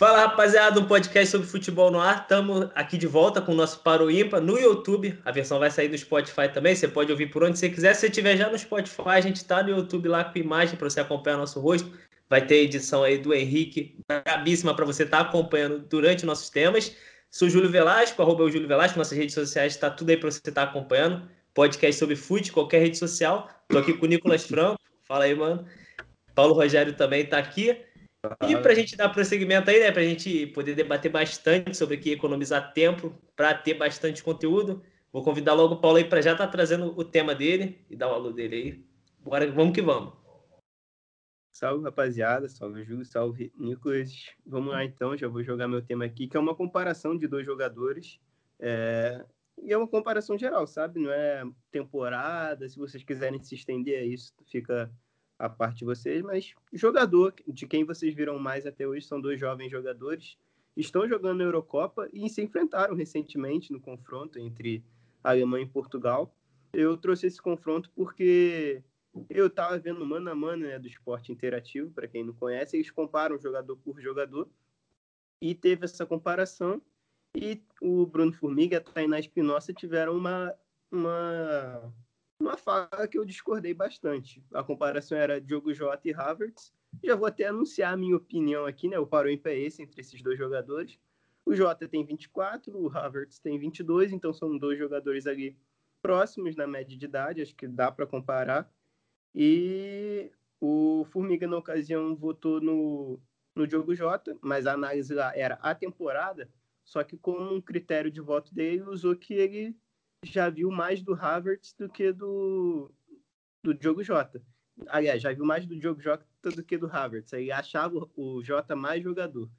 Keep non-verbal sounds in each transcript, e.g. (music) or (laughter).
Fala rapaziada, um podcast sobre futebol no ar. Estamos aqui de volta com o nosso Paro Ímpar no YouTube. A versão vai sair no Spotify também. Você pode ouvir por onde você quiser. Se você estiver já no Spotify, a gente está no YouTube lá com imagem para você acompanhar nosso rosto. Vai ter edição aí do Henrique, brabíssima para você estar tá acompanhando durante nossos temas. Sou Júlio Velasco, arroba o Júlio Velasco, nossas redes sociais, está tudo aí para você estar tá acompanhando. Podcast sobre fute, qualquer rede social. Estou aqui com o Nicolas Franco. Fala aí, mano. Paulo Rogério também está aqui. E para a gente dar prosseguimento aí, né, para a gente poder debater bastante sobre aqui economizar tempo, para ter bastante conteúdo, vou convidar logo o Paulo aí para já estar tá trazendo o tema dele e dar o aluno dele aí. Bora, vamos que vamos. Salve, rapaziada. Salve, Júlio. Salve, Nicolas. Vamos lá, então. Já vou jogar meu tema aqui, que é uma comparação de dois jogadores. É... E é uma comparação geral, sabe? Não é temporada. Se vocês quiserem se estender a isso, fica a parte de vocês, mas jogador de quem vocês viram mais até hoje são dois jovens jogadores, estão jogando na Eurocopa e se enfrentaram recentemente no confronto entre Alemanha e Portugal. Eu trouxe esse confronto porque eu estava vendo mano a mano né, do esporte interativo, para quem não conhece, eles comparam jogador por jogador e teve essa comparação e o Bruno Formiga e a Tainá Espinosa tiveram uma, uma uma fala que eu discordei bastante. A comparação era Diogo Jota e Havertz. Já vou até anunciar a minha opinião aqui, né? O paro ímpar é esse entre esses dois jogadores. O Jota tem 24, o Havertz tem 22, então são dois jogadores ali próximos na média de idade, acho que dá para comparar. E o Formiga, na ocasião, votou no, no Diogo Jota, mas a análise lá era a temporada, só que como um critério de voto dele, usou que ele já viu mais do Havertz do que do, do Diogo Jota. Aliás, já viu mais do Diogo Jota do que do Havertz. Aí achava o Jota mais jogador.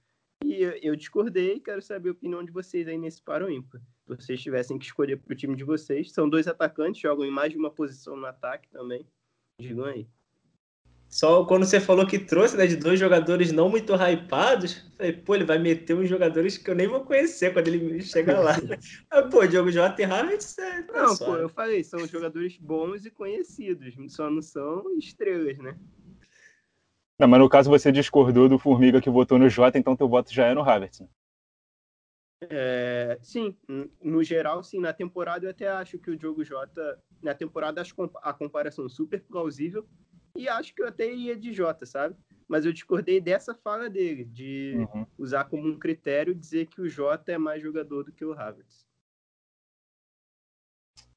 E eu, eu discordei quero saber a opinião de vocês aí nesse paro ímpar. Se vocês tivessem que escolher para o time de vocês. São dois atacantes, jogam em mais de uma posição no ataque também. Digam aí. Só quando você falou que trouxe, né, de dois jogadores não muito hypados, falei, pô, ele vai meter uns jogadores que eu nem vou conhecer quando ele chegar lá. Mas, (laughs) pô, Diogo Jota e Havertz é, tá Não, pô, eu falei, são jogadores bons e conhecidos, só não são estrelas, né? Não, mas no caso você discordou do Formiga que votou no Jota, então teu voto já é no Havertz, né? É, sim, no geral, sim. Na temporada eu até acho que o Diogo Jota, na temporada acho a comparação super plausível, e acho que eu até iria de Jota, sabe? Mas eu discordei dessa fala dele, de uhum. usar como um critério dizer que o Jota é mais jogador do que o Havertz.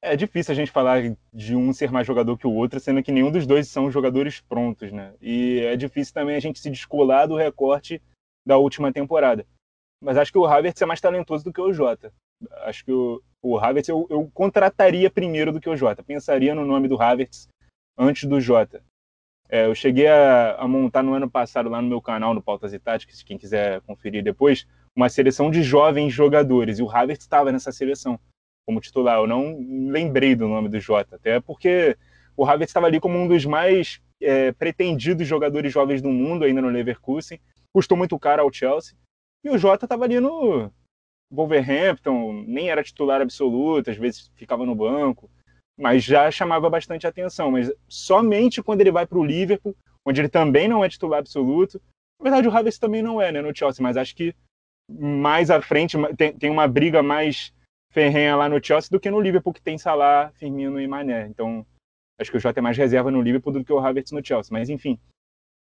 É difícil a gente falar de um ser mais jogador que o outro, sendo que nenhum dos dois são jogadores prontos, né? E é difícil também a gente se descolar do recorte da última temporada. Mas acho que o Havertz é mais talentoso do que o Jota. Acho que o, o Havertz eu, eu contrataria primeiro do que o Jota. Pensaria no nome do Havertz antes do Jota. É, eu cheguei a, a, montar no ano passado lá no meu canal, no Pautas e Táticas, quem quiser conferir depois, uma seleção de jovens jogadores. E o Havertz estava nessa seleção como titular. Eu não lembrei do nome do Jota, até porque o Havertz estava ali como um dos mais é, pretendidos jogadores jovens do mundo, ainda no Leverkusen. Custou muito caro ao Chelsea. E o Jota estava ali no Wolverhampton, nem era titular absoluto, às vezes ficava no banco mas já chamava bastante atenção. Mas somente quando ele vai para o Liverpool, onde ele também não é titular absoluto. Na verdade, o Havertz também não é, né, no Chelsea, mas acho que mais à frente tem, tem uma briga mais ferrenha lá no Chelsea do que no Liverpool, que tem Salah, Firmino e Mané. Então, acho que o Jota é mais reserva no Liverpool do que o Havertz no Chelsea. Mas, enfim,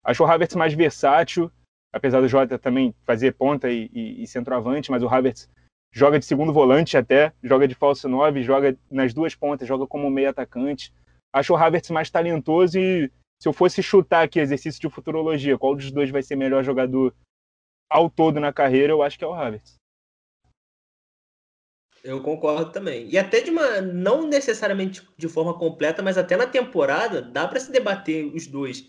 acho o Havertz mais versátil, apesar do Jota também fazer ponta e, e, e centroavante, mas o Havertz joga de segundo volante até, joga de falso 9, joga nas duas pontas, joga como meio atacante. Acho o Havertz mais talentoso e se eu fosse chutar aqui exercício de futurologia, qual dos dois vai ser melhor jogador ao todo na carreira, eu acho que é o Havertz. Eu concordo também. E até de uma, não necessariamente de forma completa, mas até na temporada, dá para se debater os dois.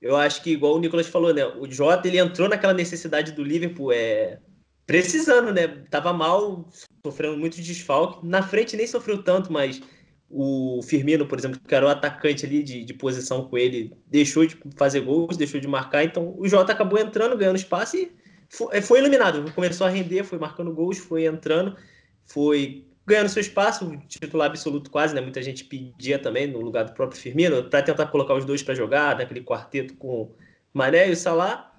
Eu acho que, igual o Nicolas falou, né? O Jota ele entrou naquela necessidade do Liverpool, é, precisando, né? Tava mal, sofrendo muito desfalque. Na frente nem sofreu tanto, mas o Firmino, por exemplo, que era o atacante ali de, de posição com ele, deixou de fazer gols, deixou de marcar. Então o Jota acabou entrando, ganhando espaço e foi, foi iluminado. Começou a render, foi marcando gols, foi entrando, foi ganhando seu espaço, titular absoluto quase, né? Muita gente pedia também no lugar do próprio Firmino para tentar colocar os dois para jogar, naquele quarteto com Mané e o Salah.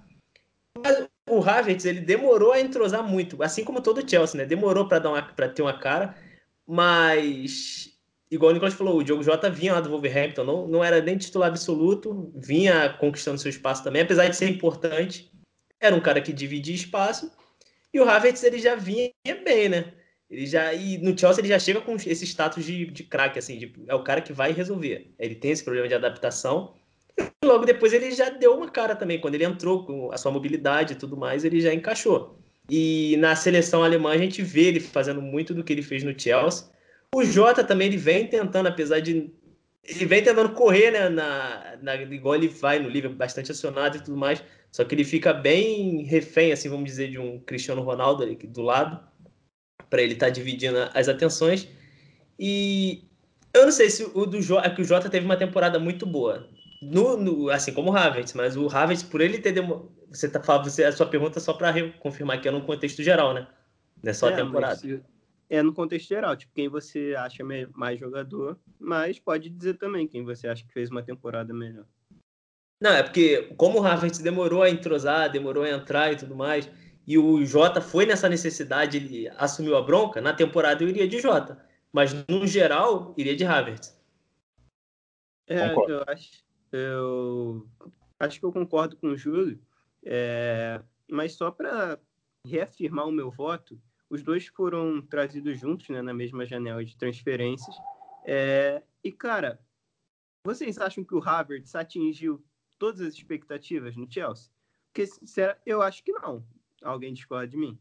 Mas o Havertz ele demorou a entrosar muito, assim como todo o Chelsea, né? Demorou para dar para ter uma cara, mas igual o Nicolas falou, o Diogo Jota vinha lá do Wolverhampton, não, não era nem titular absoluto, vinha conquistando seu espaço também, apesar de ser importante, era um cara que dividia espaço, e o Havertz ele já vinha bem, né? Ele já e no Chelsea ele já chega com esse status de, de craque, assim, de, é o cara que vai resolver. Ele tem esse problema de adaptação. (laughs) Logo depois ele já deu uma cara também, quando ele entrou com a sua mobilidade e tudo mais, ele já encaixou. E na seleção alemã a gente vê ele fazendo muito do que ele fez no Chelsea. O Jota também ele vem tentando, apesar de ele vem tentando correr, né, na, na, igual ele vai no Liverpool, bastante acionado e tudo mais, só que ele fica bem refém, assim, vamos dizer, de um Cristiano Ronaldo ali do lado para ele estar tá dividindo as atenções. E eu não sei se o do Jota, é que o Jota teve uma temporada muito boa. No, no, assim como o Havertz, mas o Havertz, por ele ter demo... você tá falando, você, a sua pergunta é só para confirmar que é no contexto geral, né? Não é só é, a temporada. É no contexto geral, tipo, quem você acha mais jogador, mas pode dizer também quem você acha que fez uma temporada melhor. Não, é porque como o Havertz demorou a entrosar, demorou a entrar e tudo mais, e o Jota foi nessa necessidade, ele assumiu a bronca, na temporada eu iria de Jota. Mas, no geral, iria de Havertz. É, eu acho, eu acho que eu concordo com o Júlio, é, mas só para reafirmar o meu voto, os dois foram trazidos juntos né, na mesma janela de transferências. É, e, cara, vocês acham que o Havertz atingiu todas as expectativas no Chelsea? Porque, eu acho que não. Alguém discorda de mim?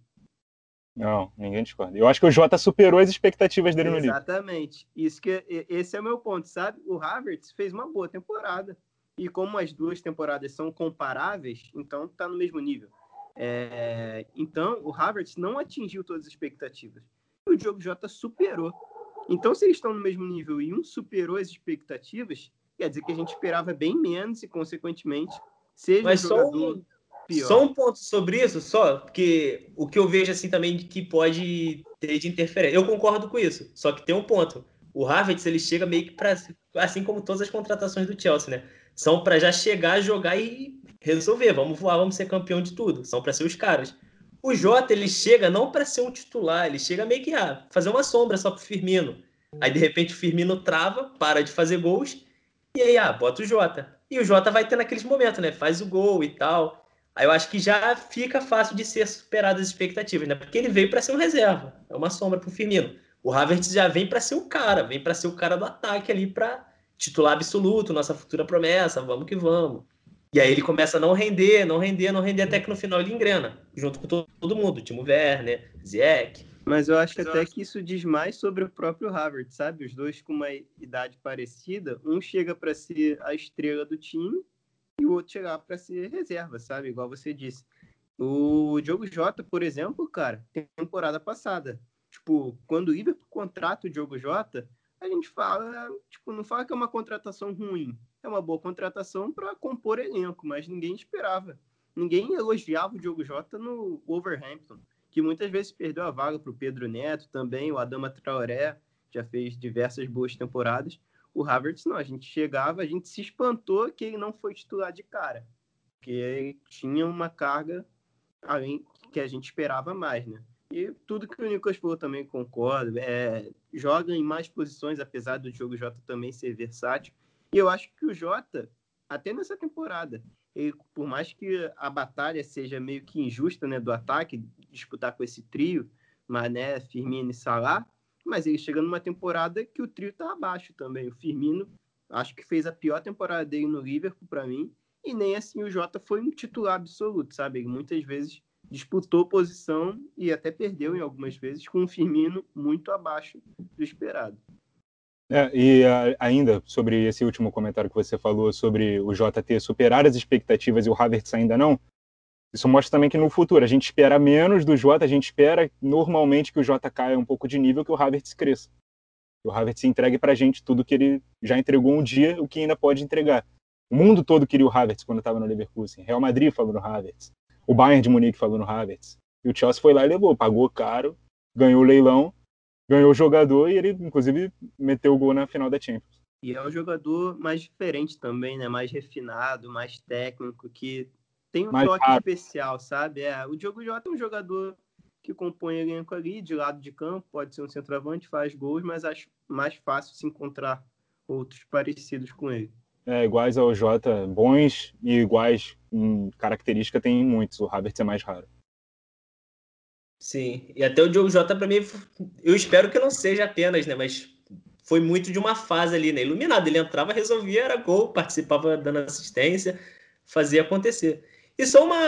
Não, ninguém discorda. Eu acho que o Jota superou as expectativas dele Exatamente. no livro. Exatamente. Isso que esse é o meu ponto, sabe? O Havertz fez uma boa temporada. E como as duas temporadas são comparáveis, então tá no mesmo nível. É... Então, o Havertz não atingiu todas as expectativas. E o Diogo Jota superou. Então, se eles estão no mesmo nível e um superou as expectativas, quer dizer que a gente esperava bem menos e, consequentemente, seja Mas um jogador... Só Pior. Só um ponto sobre isso, só, porque o que eu vejo assim também que pode ter de interferência. Eu concordo com isso, só que tem um ponto. O Havertz ele chega meio que para assim como todas as contratações do Chelsea, né? São para já chegar, jogar e resolver. Vamos voar, vamos ser campeão de tudo. São para ser os caras. O Jota ele chega não para ser um titular, ele chega meio que a fazer uma sombra só pro Firmino. Aí de repente o Firmino trava, para de fazer gols e aí ah, bota o Jota. E o Jota vai ter naqueles momentos, né? Faz o gol e tal. Aí eu acho que já fica fácil de ser superado as expectativas, né? Porque ele veio para ser um reserva, é uma sombra para o Firmino. O Havertz já vem para ser o cara, vem para ser o cara do ataque ali para titular absoluto, nossa futura promessa, vamos que vamos. E aí ele começa a não render, não render, não render, até que no final ele engrena, junto com todo, mundo, Timo Werner, Ziyech. Mas eu acho Mas até eu acho... que isso diz mais sobre o próprio Havertz, sabe? Os dois com uma idade parecida, um chega para ser a estrela do time e o outro chegar para ser reserva, sabe? Igual você disse. O Diogo Jota, por exemplo, cara, temporada passada, tipo, quando o Liverpool contrata o Diogo Jota, a gente fala, tipo, não fala que é uma contratação ruim, é uma boa contratação para compor elenco, mas ninguém esperava. Ninguém elogiava o Diogo Jota no Wolverhampton, que muitas vezes perdeu a vaga para o Pedro Neto, também o Adama Traoré, já fez diversas boas temporadas, o Havertz não, a gente chegava, a gente se espantou que ele não foi titular de cara, porque ele tinha uma carga além que a gente esperava mais, né? E tudo que o Nicolas falou também concordo, é, joga em mais posições, apesar do jogo Jota também ser versátil. E eu acho que o Jota, até nessa temporada, ele, por mais que a batalha seja meio que injusta, né, do ataque, disputar com esse trio, Mané, Firmino e Salah, mas ele chega numa temporada que o trio tá abaixo também. O Firmino, acho que fez a pior temporada dele no Liverpool para mim, e nem assim o Jota foi um titular absoluto, sabe? Ele muitas vezes disputou posição e até perdeu em algumas vezes com o Firmino muito abaixo do esperado. É, e a, ainda sobre esse último comentário que você falou sobre o JT superar as expectativas e o Havertz ainda não, isso mostra também que no futuro a gente espera menos do Jota, a gente espera normalmente que o Jota caia um pouco de nível, que o Havertz cresça. Que o Havertz entregue para a gente tudo que ele já entregou um dia, o que ainda pode entregar. O mundo todo queria o Havertz quando estava no Leverkusen. Real Madrid falou no Havertz. O Bayern de Munique falou no Havertz. E o Chelsea foi lá e levou, pagou caro, ganhou o leilão, ganhou o jogador e ele, inclusive, meteu o gol na final da Champions. E é um jogador mais diferente também, né? Mais refinado, mais técnico, que tem um mais toque rápido. especial, sabe? É, o Diogo Jota é um jogador que compõe elenco ali, de lado de campo, pode ser um centroavante, faz gols, mas acho mais fácil se encontrar outros parecidos com ele. É, iguais ao Jota, bons e iguais em característica tem muitos, o Havertz é mais raro. Sim, e até o Diogo Jota para mim, eu espero que não seja apenas, né, mas foi muito de uma fase ali, né, iluminado, ele entrava, resolvia, era gol, participava dando assistência, fazia acontecer. E só uma,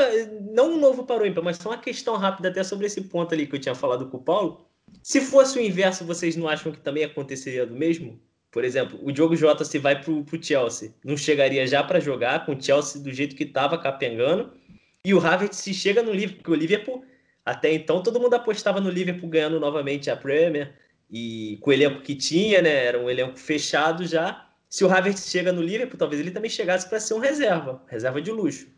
não um novo para o ímpar, mas só uma questão rápida até sobre esse ponto ali que eu tinha falado com o Paulo. Se fosse o inverso, vocês não acham que também aconteceria do mesmo? Por exemplo, o Diogo Jota se vai para o Chelsea, não chegaria já para jogar com o Chelsea do jeito que estava capengando. E o Havertz se chega no Liverpool, porque o Liverpool, até então, todo mundo apostava no Liverpool ganhando novamente a Premier. E com o elenco que tinha, né? Era um elenco fechado já. Se o Havertz chega no Liverpool, talvez ele também chegasse para ser um reserva, reserva de luxo.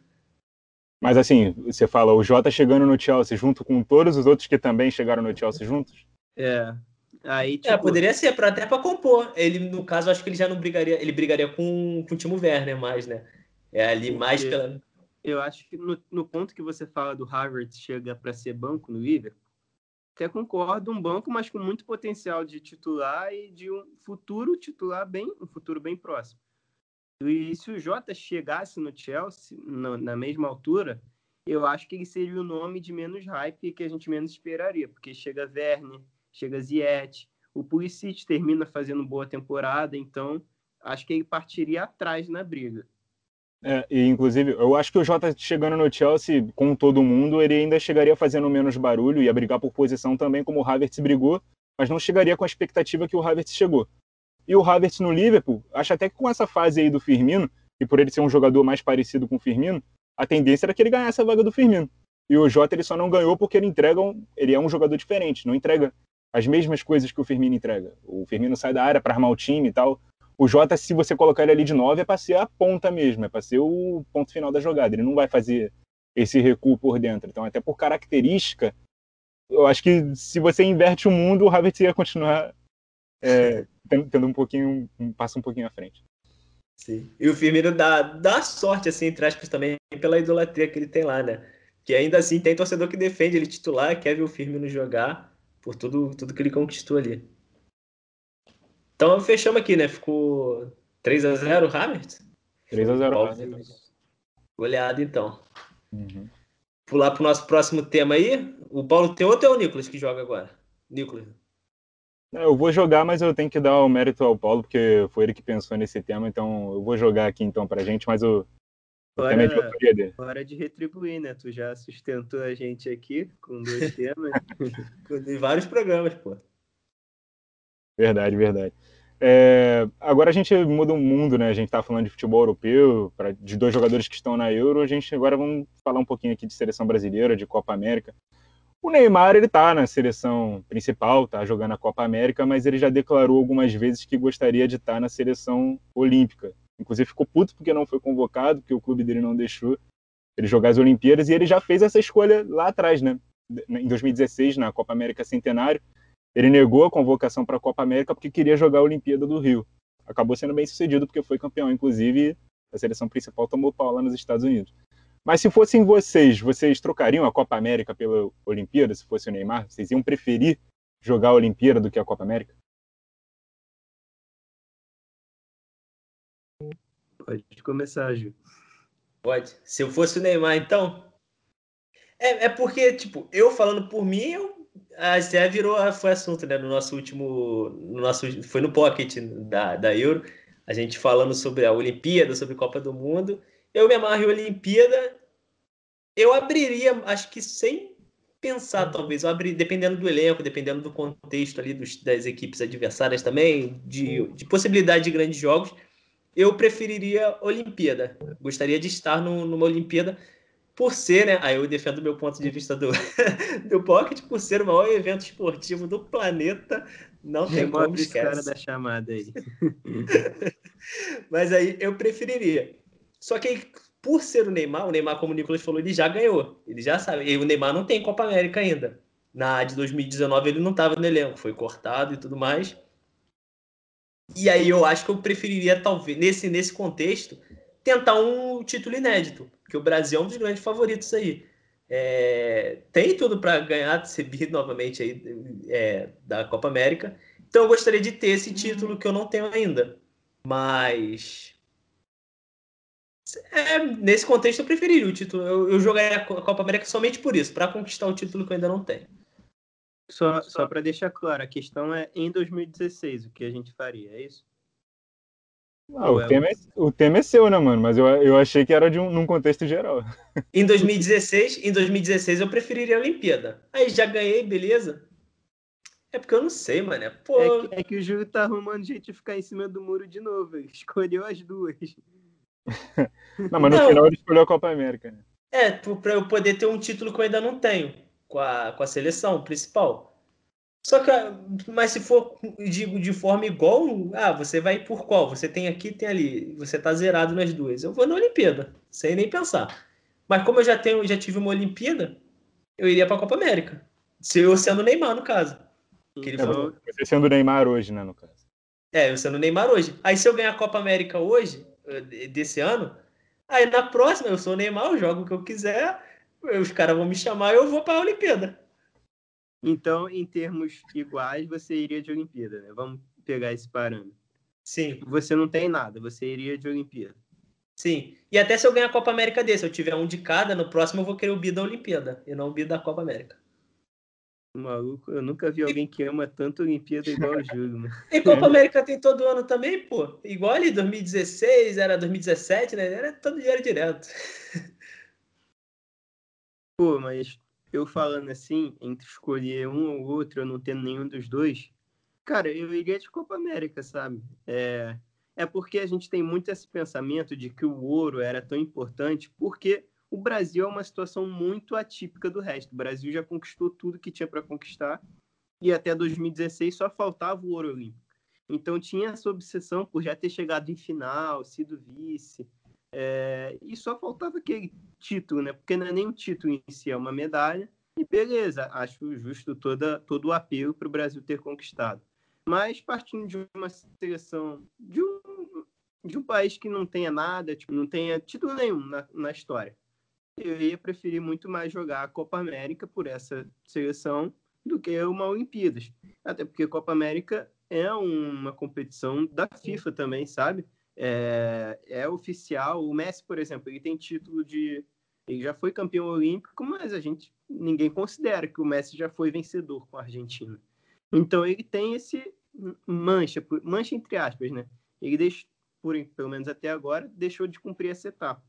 Mas assim, você fala, o Jota chegando no Chelsea junto com todos os outros que também chegaram no Chelsea juntos? É. Aí, é, tipo... É, poderia ser, pra, até para compor. Ele, no caso, acho que ele já não brigaria. Ele brigaria com, com o Timo Werner mais, né? É ali Porque mais pela. Eu acho que no, no ponto que você fala do Harvard chega para ser banco no Liverpool, até concordo, um banco, mas com muito potencial de titular e de um futuro titular bem, um futuro bem próximo. E se o Jota chegasse no Chelsea, na mesma altura, eu acho que ele seria o nome de menos hype que a gente menos esperaria, porque chega Werner, chega Ziyech, o Pulisic termina fazendo boa temporada, então acho que ele partiria atrás na briga. É, e inclusive, eu acho que o Jota chegando no Chelsea com todo mundo, ele ainda chegaria fazendo menos barulho, ia brigar por posição também, como o Havertz brigou, mas não chegaria com a expectativa que o Havertz chegou. E o Havertz no Liverpool, acho até que com essa fase aí do Firmino, e por ele ser um jogador mais parecido com o Firmino, a tendência era que ele ganhasse a vaga do Firmino. E o Jota ele só não ganhou porque ele entrega um, ele é um jogador diferente, não entrega as mesmas coisas que o Firmino entrega. O Firmino sai da área para armar o time e tal. O Jota, se você colocar ele ali de 9, é para ser a ponta mesmo, é para ser o ponto final da jogada. Ele não vai fazer esse recuo por dentro. Então, até por característica, eu acho que se você inverte o mundo, o Havertz ia continuar é, tendo um pouquinho, passa um pouquinho à frente. Sim. E o Firmino dá, dá sorte, assim, entre aspas, também pela idolatria que ele tem lá, né? Que ainda assim tem torcedor que defende ele titular, quer ver o Firmino jogar por tudo, tudo que ele conquistou ali. Então fechamos aqui, né? Ficou 3 a 0 Havertz? 3 a 0 Havertz. Goleado, então. Uhum. Pular para o nosso próximo tema aí. O Paulo tem outro ou é o Nicolas que joga agora? Nicolas. É, eu vou jogar, mas eu tenho que dar o mérito ao Paulo, porque foi ele que pensou nesse tema, então eu vou jogar aqui então pra gente, mas o, Hora, é de. Hora de retribuir, né? Tu já sustentou a gente aqui com dois (laughs) temas. em vários programas, pô. Verdade, verdade. É, agora a gente muda o mundo, né? A gente tá falando de futebol europeu, pra, de dois jogadores que estão na Euro. A gente agora vamos falar um pouquinho aqui de seleção brasileira, de Copa América. O Neymar, ele tá na seleção principal, tá jogando a Copa América, mas ele já declarou algumas vezes que gostaria de estar na seleção olímpica. Inclusive ficou puto porque não foi convocado, porque o clube dele não deixou ele jogar as Olimpíadas, e ele já fez essa escolha lá atrás, né? Em 2016, na Copa América Centenário, ele negou a convocação para a Copa América porque queria jogar a Olimpíada do Rio. Acabou sendo bem sucedido porque foi campeão, inclusive a seleção principal tomou pau lá nos Estados Unidos. Mas se fossem vocês, vocês trocariam a Copa América pela Olimpíada, se fosse o Neymar? Vocês iam preferir jogar a Olimpíada do que a Copa América? Pode começar, Gil. Pode. Se eu fosse o Neymar, então. É, é porque, tipo, eu falando por mim, eu, a Zé virou, foi assunto, né? No nosso último. No nosso, foi no Pocket da, da Euro. A gente falando sobre a Olimpíada, sobre a Copa do Mundo eu me amarro em Olimpíada, eu abriria, acho que sem pensar, talvez. Eu abri, dependendo do elenco, dependendo do contexto ali dos, das equipes adversárias também, de, de possibilidade de grandes jogos, eu preferiria Olimpíada. Gostaria de estar no, numa Olimpíada por ser, né? Aí eu defendo o meu ponto de vista do, (laughs) do Pocket, por ser o maior evento esportivo do planeta. Não tem como esquecer. cara da chamada aí. (laughs) Mas aí eu preferiria. Só que por ser o Neymar, o Neymar, como o Nicolas falou, ele já ganhou. Ele já sabe. E o Neymar não tem Copa América ainda. Na de 2019 ele não estava no elenco, foi cortado e tudo mais. E aí eu acho que eu preferiria, talvez, nesse, nesse contexto, tentar um título inédito, que o Brasil é um dos grandes favoritos aí. É, tem tudo para ganhar, bi novamente aí, é, da Copa América. Então eu gostaria de ter esse título que eu não tenho ainda. Mas é, nesse contexto eu preferiria o título. Eu, eu jogaria a Copa América somente por isso, para conquistar o título que eu ainda não tenho. Só, só para deixar claro, a questão é em 2016 o que a gente faria, é isso? Ah, o, é tema é, o tema é seu, né, mano? Mas eu, eu achei que era de um, num contexto geral. (laughs) Em 2016, em 2016 eu preferiria a Olimpíada. Aí já ganhei, beleza? É porque eu não sei, mano. Pô... É, que, é que o Júlio tá arrumando jeito de ficar em cima do muro de novo. Ele (laughs) escolheu as duas. (laughs) não, mas no não. final ele escolheu a Copa América, né? É, pra eu poder ter um título que eu ainda não tenho com a, com a seleção principal. Só que, mas se for de, de forma igual, ah, você vai por qual? Você tem aqui, tem ali. Você tá zerado nas duas. Eu vou na Olimpíada, sem nem pensar. Mas como eu já tenho, já tive uma Olimpíada, eu iria para a Copa América. Se eu sendo Neymar, no caso. Que ele falou. Você sendo Neymar hoje, né, no caso. É, eu sendo Neymar hoje. Aí se eu ganhar a Copa América hoje, desse ano, aí na próxima eu sou Neymar, eu jogo o que eu quiser, os caras vão me chamar e eu vou para a Olimpíada. Então, em termos iguais, você iria de Olimpíada, né? Vamos pegar esse parâmetro. Sim. Você não tem nada, você iria de Olimpíada. Sim. E até se eu ganhar a Copa América desse, eu tiver um de cada, no próximo eu vou querer o bi da Olimpíada e não o bi da Copa América. Maluco, eu nunca vi alguém que ama tanto a Olimpíada igual o Júlio, mano. E Copa América tem todo ano também, pô. Igual ali 2016, era 2017, né? Era todo dia direto. (laughs) Pô, mas eu falando assim, entre escolher um ou outro, eu não tendo nenhum dos dois, cara, eu iria de Copa América, sabe? É, é porque a gente tem muito esse pensamento de que o ouro era tão importante, porque o Brasil é uma situação muito atípica do resto. O Brasil já conquistou tudo que tinha para conquistar e até 2016 só faltava o ouro olímpico. Então tinha essa obsessão por já ter chegado em final, sido vice, é, e só faltava aquele título, né? Porque não é nem um título em si, é uma medalha. E beleza, acho justo toda, todo o apelo para o Brasil ter conquistado. Mas partindo de uma seleção, de um, de um país que não tenha nada, tipo, não tenha título nenhum na, na história, eu ia preferir muito mais jogar a Copa América por essa seleção do que uma Olimpíadas. Até porque a Copa América é uma competição da FIFA também, sabe? é, é oficial. O Messi, por exemplo, ele tem título de. Ele já foi campeão olímpico, mas a gente ninguém considera que o Messi já foi vencedor com a Argentina. Então ele tem esse mancha, mancha entre aspas, né? Ele deixou, por, pelo menos até agora, deixou de cumprir essa etapa.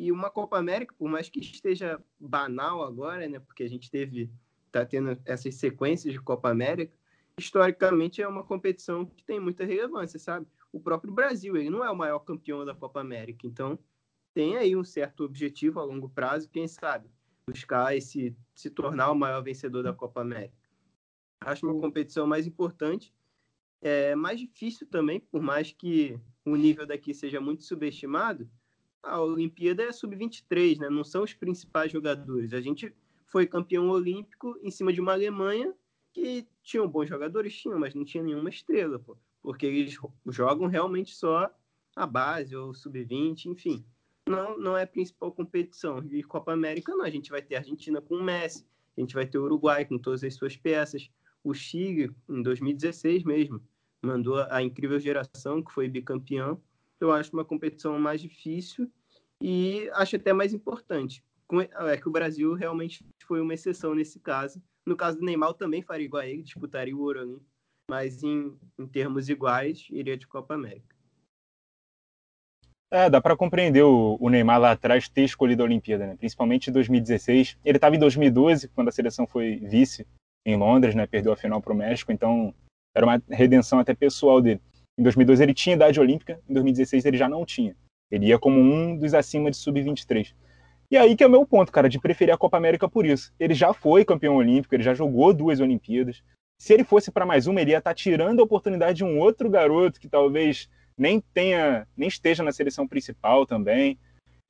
E uma Copa América, por mais que esteja banal agora, né? Porque a gente teve, tá tendo essas sequências de Copa América, historicamente é uma competição que tem muita relevância, sabe? o próprio Brasil. Ele não é o maior campeão da Copa América. Então, tem aí um certo objetivo a longo prazo, quem sabe, buscar esse, se tornar o maior vencedor da Copa América. Acho uma competição mais importante, é mais difícil também, por mais que o nível daqui seja muito subestimado. A Olimpíada é sub-23, né? Não são os principais jogadores. A gente foi campeão olímpico em cima de uma Alemanha que tinham bons jogadores, tinham, mas não tinha nenhuma estrela, pô porque eles jogam realmente só a base ou sub-20, enfim. Não, não é a principal competição. E Copa América não, a gente vai ter a Argentina com o Messi, a gente vai ter o Uruguai com todas as suas peças, o Chile em 2016 mesmo, mandou a incrível geração que foi bicampeão. Eu acho uma competição mais difícil e acho até mais importante. É que o Brasil realmente foi uma exceção nesse caso. No caso do Neymar, também faria igual a ele, disputaria o Ouro Olímpico mas em, em termos iguais, iria de Copa América. É, dá para compreender o, o, Neymar lá atrás ter escolhido a Olimpíada, né? principalmente em 2016. Ele estava em 2012, quando a seleção foi vice em Londres, né? perdeu a final para o México, então era uma redenção até pessoal dele. Em 2012 ele tinha idade olímpica, em 2016 ele já não tinha. Ele ia como um dos acima de sub-23. E aí que é o meu ponto, cara, de preferir a Copa América por isso. Ele já foi campeão olímpico, ele já jogou duas Olimpíadas, se ele fosse para mais uma, ele ia estar tá tirando a oportunidade de um outro garoto que talvez nem tenha, nem esteja na seleção principal também.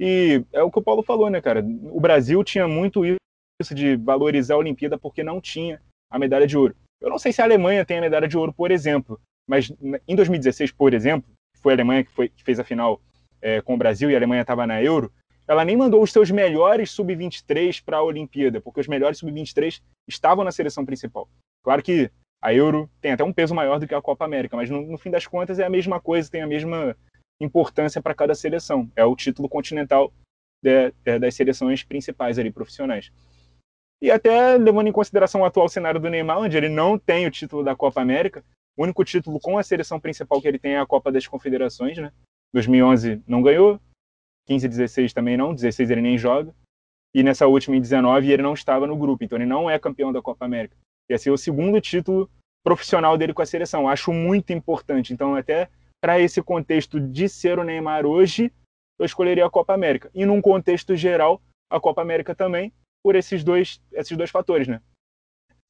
E é o que o Paulo falou, né, cara? O Brasil tinha muito isso de valorizar a Olimpíada porque não tinha a medalha de ouro. Eu não sei se a Alemanha tem a medalha de ouro, por exemplo, mas em 2016, por exemplo, foi a Alemanha que, foi, que fez a final é, com o Brasil e a Alemanha estava na Euro, ela nem mandou os seus melhores sub-23 para a Olimpíada, porque os melhores sub-23 estavam na seleção principal. Claro que a Euro tem até um peso maior do que a Copa América, mas no, no fim das contas é a mesma coisa, tem a mesma importância para cada seleção. É o título continental de, de, das seleções principais ali, profissionais. E até levando em consideração o atual cenário do Neymar, onde ele não tem o título da Copa América, o único título com a seleção principal que ele tem é a Copa das Confederações, né? 2011 não ganhou, 15 e 16 também não, 16 ele nem joga. E nessa última em 19 ele não estava no grupo, então ele não é campeão da Copa América. Ia ser o segundo título profissional dele com a seleção. Acho muito importante. Então, até para esse contexto de ser o Neymar hoje, eu escolheria a Copa América. E num contexto geral, a Copa América também, por esses dois, esses dois fatores, né?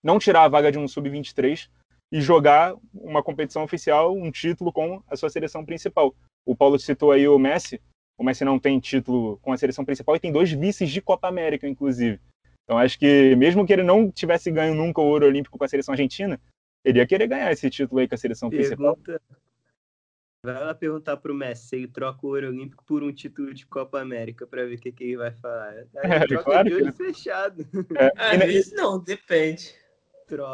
Não tirar a vaga de um sub-23 e jogar uma competição oficial, um título com a sua seleção principal. O Paulo citou aí o Messi. O Messi não tem título com a seleção principal e tem dois vices de Copa América, inclusive. Então acho que mesmo que ele não tivesse ganho nunca o ouro olímpico com a seleção argentina, ele ia querer ganhar esse título aí com a seleção Pergunta... principal. Vai lá perguntar pro Messi se ele troca o ouro olímpico por um título de Copa América para ver o que, que ele vai falar. (laughs) É, troca claro de olho que... fechado. É, Às vezes não, depende.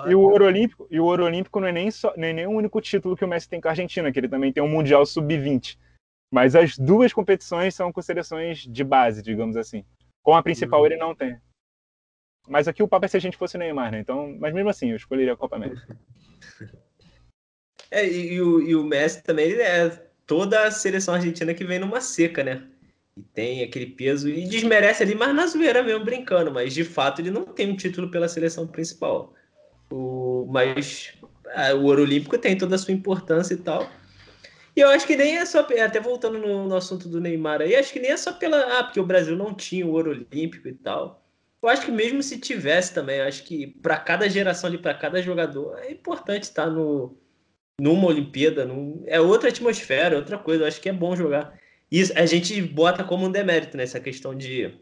E o ouro olímpico, e o ouro olímpico não é nem só, nem, nem o único título que o Messi tem com a Argentina, que ele também tem um mundial sub-20. Mas as duas competições são com seleções de base, digamos assim. Com a principal uhum. ele não tem. Mas aqui o papo é se a gente fosse Neymar, né? Então, mas mesmo assim, eu escolheria a Copa América. É, e, e, o, e o Messi também é toda a seleção argentina que vem numa seca, né? E tem aquele peso e desmerece ali, mas na zoeira mesmo, brincando. Mas de fato ele não tem um título pela seleção principal. O, mas é, o ouro olímpico tem toda a sua importância e tal. E eu acho que nem é só, até voltando no, no assunto do Neymar aí, acho que nem é só pela. Ah, porque o Brasil não tinha o ouro olímpico e tal. Eu acho que mesmo se tivesse também, acho que para cada geração ali, para cada jogador, é importante estar no, numa Olimpíada. Num, é outra atmosfera, outra coisa. Eu acho que é bom jogar. Isso a gente bota como um demérito nessa questão de.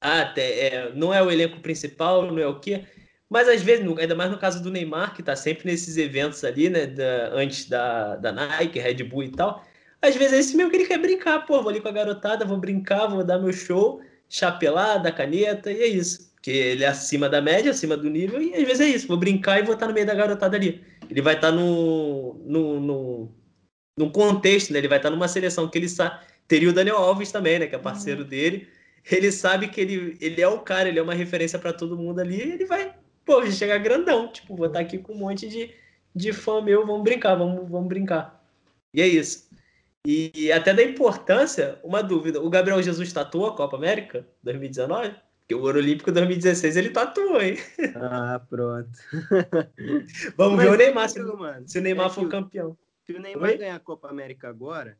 Ah, até, é, não é o elenco principal, não é o quê. Mas às vezes, ainda mais no caso do Neymar, que está sempre nesses eventos ali, né? Da, antes da, da Nike, Red Bull e tal. Às vezes é esse mesmo que ele quer brincar, pô, vou ali com a garotada, vou brincar, vou dar meu show chapelada, caneta, e é isso. Porque ele é acima da média, acima do nível, e às vezes é isso. Vou brincar e vou estar no meio da garotada ali. Ele vai estar no, no, no, num contexto, né? Ele vai estar numa seleção que ele sabe. Teria o Daniel Alves também, né? Que é parceiro uhum. dele. Ele sabe que ele, ele é o cara, ele é uma referência para todo mundo ali, e ele vai, pô, chegar grandão. Tipo, vou estar aqui com um monte de, de fã meu, vamos brincar, vamos, vamos brincar. E é isso. E até da importância, uma dúvida: o Gabriel Jesus tatuou a Copa América 2019? Porque o Ouro Olímpico 2016 ele tatuou, hein? Ah, pronto. (laughs) Vamos ver o Neymar, se, mano, se o Neymar é for campeão. Se o Neymar Oi? ganhar a Copa América agora.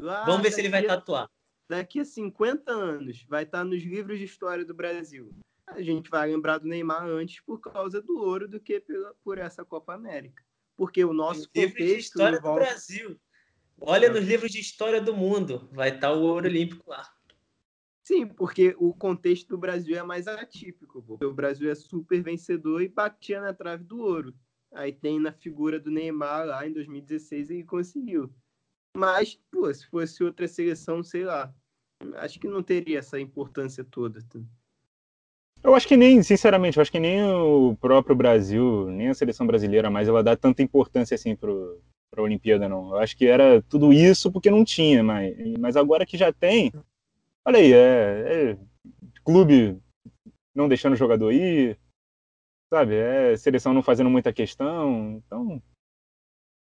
Vamos ver se ele vai tatuar. Daqui a 50 anos, vai estar nos livros de história do Brasil. A gente vai lembrar do Neymar antes por causa do ouro do que por essa Copa América. Porque o nosso contexto. De história envolve... do Brasil. Olha nos livros de história do mundo, vai estar o ouro olímpico lá. Sim, porque o contexto do Brasil é mais atípico. O Brasil é super vencedor e batia na trave do ouro. Aí tem na figura do Neymar lá em 2016 e conseguiu. Mas, pô, se fosse outra seleção, sei lá, acho que não teria essa importância toda. Eu acho que nem, sinceramente, eu acho que nem o próprio Brasil, nem a seleção brasileira mais, ela dá tanta importância assim pro, para a Olimpíada, não. Eu acho que era tudo isso porque não tinha, mas, mas agora que já tem, olha aí, é, é clube não deixando o jogador ir, sabe? É seleção não fazendo muita questão, então.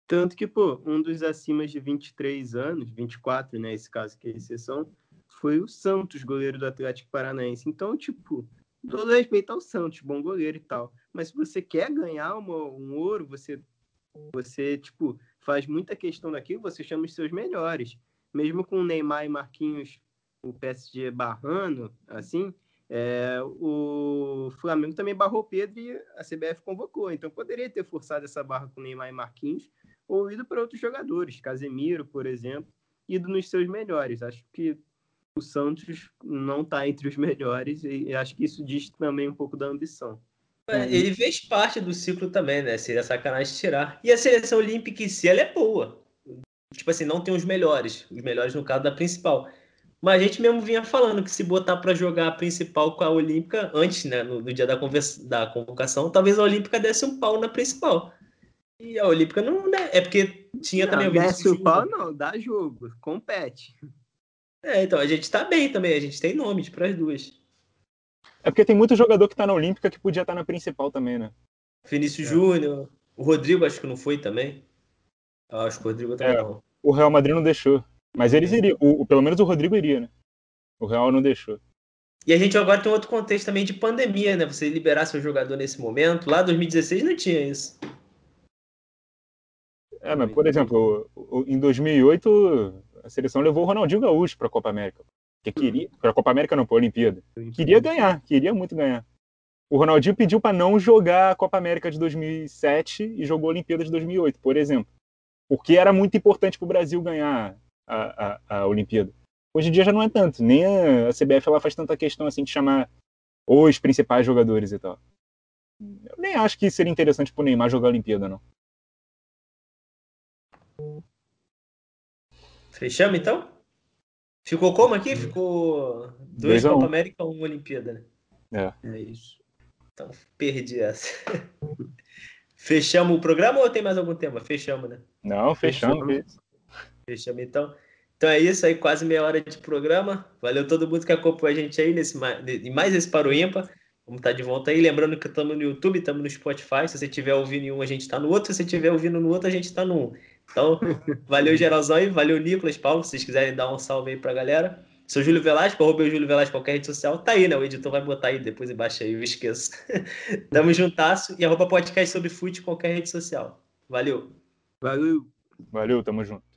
Tanto que, pô, um dos acima de 23 anos, 24, né, esse caso que é exceção, foi o Santos, goleiro do Atlético Paranaense. Então, tipo, todo respeito ao Santos, bom goleiro e tal. Mas se você quer ganhar uma, um ouro, você você, tipo, faz muita questão daquilo, você chama os seus melhores. Mesmo com Neymar e Marquinhos, o PSG barrando, assim, é, o Flamengo também barrou Pedro e a CBF convocou. Então poderia ter forçado essa barra com Neymar e Marquinhos ou ido para outros jogadores, Casemiro, por exemplo, ido nos seus melhores. Acho que o Santos não está entre os melhores e acho que isso diz também um pouco da ambição. É, ele fez parte do ciclo também, né? Seria sacanagem tirar. E a seleção olímpica em si, ela é boa. tipo assim, não tem os melhores. Os melhores no caso da principal. Mas a gente mesmo vinha falando que se botar para jogar a principal com a Olímpica, antes, né, no, no dia da, da convocação, talvez a Olímpica desse um pau na principal. E a Olímpica não, né? É porque tinha não, também o Desce o pau, não, dá jogo, compete. É, então a gente tá bem também, a gente tem nomes para as duas. É porque tem muito jogador que tá na Olímpica que podia estar tá na principal também, né? Vinícius é. Júnior, o Rodrigo acho que não foi também. Eu acho que o Rodrigo também é, não. O Real Madrid não deixou. Mas eles iriam. O, pelo menos o Rodrigo iria, né? O Real não deixou. E a gente agora tem outro contexto também de pandemia, né? Você liberar seu jogador nesse momento. Lá em 2016 não tinha isso. É, mas por exemplo, em 2008 a seleção levou o Ronaldinho Gaúcho para a Copa América. Que queria, para a Copa América não, para a Olimpíada. Queria ganhar, queria muito ganhar. O Ronaldinho pediu para não jogar a Copa América de 2007 e jogou a Olimpíada de 2008, por exemplo. Porque era muito importante para o Brasil ganhar a, a, a Olimpíada. Hoje em dia já não é tanto. Nem a, a CBF ela faz tanta questão assim de chamar os principais jogadores e tal. Eu nem acho que seria interessante pro Neymar jogar a Olimpíada, não. Fechamos então? Ficou como aqui? Ficou dois, Copa um. América, uma Olimpíada, né? É. É isso. Então, perdi essa. (laughs) Fechamos o programa ou tem mais algum tema? Fechamos, né? Não, fechamos. Fechamos, fechamos então. Então é isso aí, quase meia hora de programa. Valeu todo mundo que acompanhou a gente aí nesse, em mais esse Paro Ímpar. Vamos estar tá de volta aí. Lembrando que estamos no YouTube, estamos no Spotify. Se você estiver ouvindo em um, a gente está no outro. Se você estiver ouvindo no outro, a gente está no um. Então, (laughs) valeu, geralzão aí. Valeu, Nicolas, Paulo. Se vocês quiserem dar um salve aí pra galera. Sou Júlio Velasco, arroba Júlio Velasco, qualquer rede social. Tá aí, né? O editor vai botar aí depois embaixo aí, eu esqueço. (laughs) Tamo juntasso. E arroba podcast sobre fute qualquer rede social. Valeu. Valeu. Valeu, tamo junto.